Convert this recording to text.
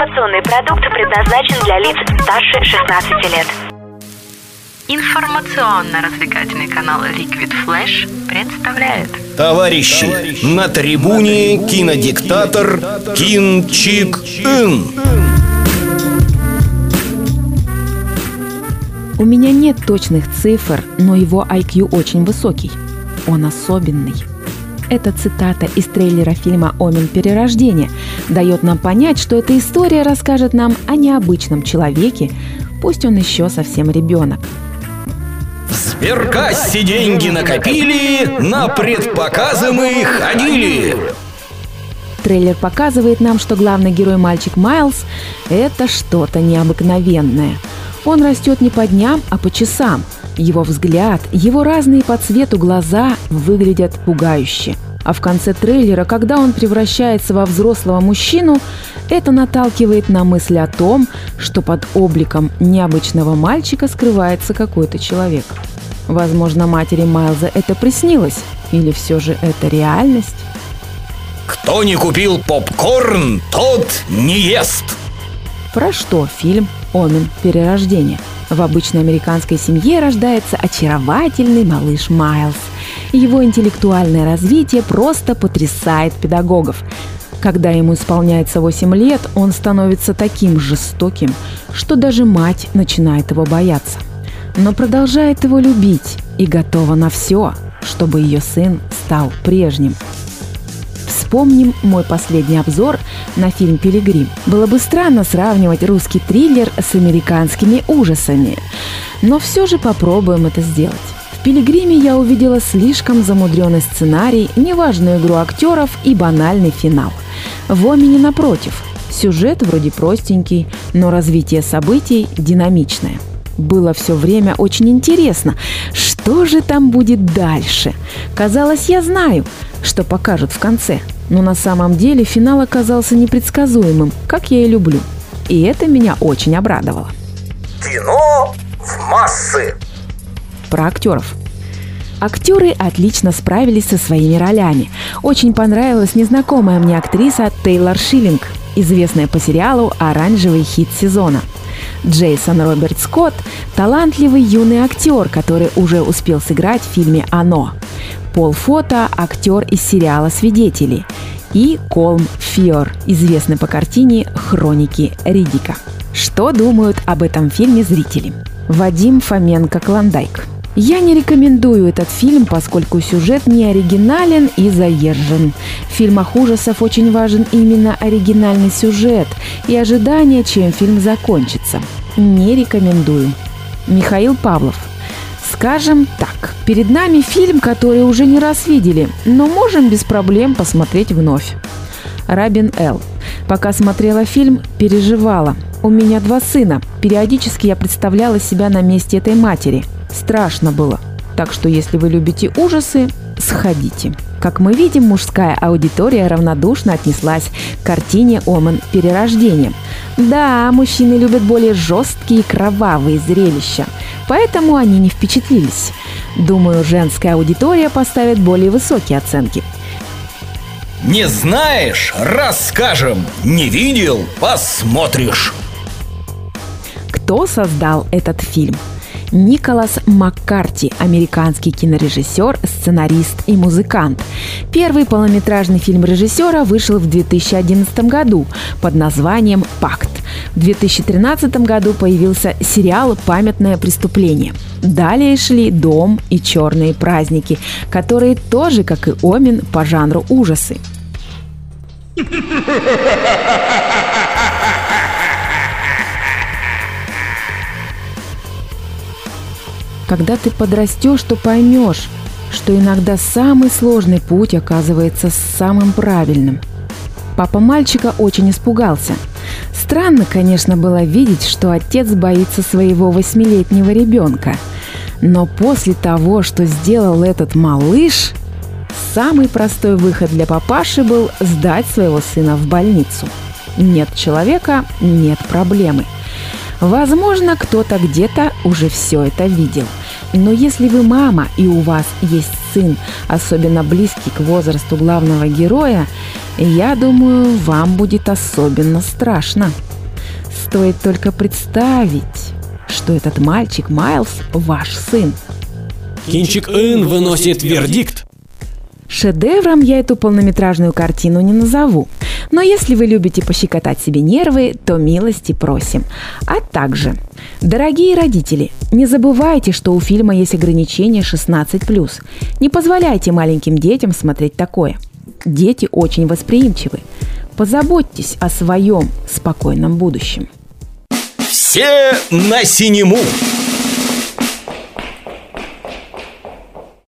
Информационный продукт предназначен для лиц старше 16 лет. Информационно-развлекательный канал Liquid Flash представляет Товарищи, на трибуне кинодиктатор Кин Чик Ин. У меня нет точных цифр, но его IQ очень высокий. Он особенный. Эта цитата из трейлера фильма «Омен перерождения» дает нам понять, что эта история расскажет нам о необычном человеке, пусть он еще совсем ребенок. В сберкассе деньги накопили, на предпоказы мы ходили. Трейлер показывает нам, что главный герой мальчик Майлз – это что-то необыкновенное. Он растет не по дням, а по часам – его взгляд, его разные по цвету глаза выглядят пугающе. А в конце трейлера, когда он превращается во взрослого мужчину, это наталкивает на мысль о том, что под обликом необычного мальчика скрывается какой-то человек. Возможно, матери Майлза это приснилось, или все же это реальность? Кто не купил попкорн, тот не ест. Про что фильм «Омен перерождения»? В обычной американской семье рождается очаровательный малыш Майлз. Его интеллектуальное развитие просто потрясает педагогов. Когда ему исполняется 8 лет, он становится таким жестоким, что даже мать начинает его бояться. Но продолжает его любить и готова на все, чтобы ее сын стал прежним – Вспомним мой последний обзор на фильм «Пилигрим». Было бы странно сравнивать русский триллер с американскими ужасами, но все же попробуем это сделать. «Пилигриме» я увидела слишком замудренный сценарий, неважную игру актеров и банальный финал. В «Омине» напротив. Сюжет вроде простенький, но развитие событий динамичное. Было все время очень интересно, что же там будет дальше. Казалось, я знаю, что покажут в конце – но на самом деле финал оказался непредсказуемым, как я и люблю. И это меня очень обрадовало. Кино в массы. Про актеров. Актеры отлично справились со своими ролями. Очень понравилась незнакомая мне актриса Тейлор Шиллинг, известная по сериалу «Оранжевый хит сезона». Джейсон Роберт Скотт – талантливый юный актер, который уже успел сыграть в фильме «Оно». Пол Фото – актер из сериала «Свидетели». И Колм Фиор, известный по картине «Хроники Ридика». Что думают об этом фильме зрители? Вадим Фоменко Клондайк. Я не рекомендую этот фильм, поскольку сюжет не оригинален и заезжен. В фильмах ужасов очень важен именно оригинальный сюжет и ожидание, чем фильм закончится. Не рекомендую. Михаил Павлов. Скажем так, перед нами фильм, который уже не раз видели, но можем без проблем посмотреть вновь. Рабин Л. Пока смотрела фильм, переживала. У меня два сына. Периодически я представляла себя на месте этой матери. Страшно было. Так что если вы любите ужасы, сходите. Как мы видим, мужская аудитория равнодушно отнеслась к картине «Омен перерождения». Да, мужчины любят более жесткие и кровавые зрелища, поэтому они не впечатлились. Думаю, женская аудитория поставит более высокие оценки. Не знаешь? Расскажем. Не видел? Посмотришь. Кто создал этот фильм? Николас Маккарти, американский кинорежиссер, сценарист и музыкант. Первый полнометражный фильм режиссера вышел в 2011 году под названием «Пакт». В 2013 году появился сериал «Памятное преступление». Далее шли «Дом» и «Черные праздники», которые тоже, как и «Омин», по жанру ужасы. Когда ты подрастешь, то поймешь, что иногда самый сложный путь оказывается самым правильным. Папа мальчика очень испугался. Странно, конечно, было видеть, что отец боится своего восьмилетнего ребенка. Но после того, что сделал этот малыш, самый простой выход для папаши был сдать своего сына в больницу. Нет человека – нет проблемы – Возможно, кто-то где-то уже все это видел. Но если вы мама и у вас есть сын, особенно близкий к возрасту главного героя, Я думаю, вам будет особенно страшно. Стоит только представить, что этот мальчик Майлз ваш сын. Кинчик Ин выносит вердикт. Шедевром я эту полнометражную картину не назову. Но если вы любите пощекотать себе нервы, то милости просим. А также, дорогие родители, не забывайте, что у фильма есть ограничение 16+. Не позволяйте маленьким детям смотреть такое. Дети очень восприимчивы. Позаботьтесь о своем спокойном будущем. Все на синему!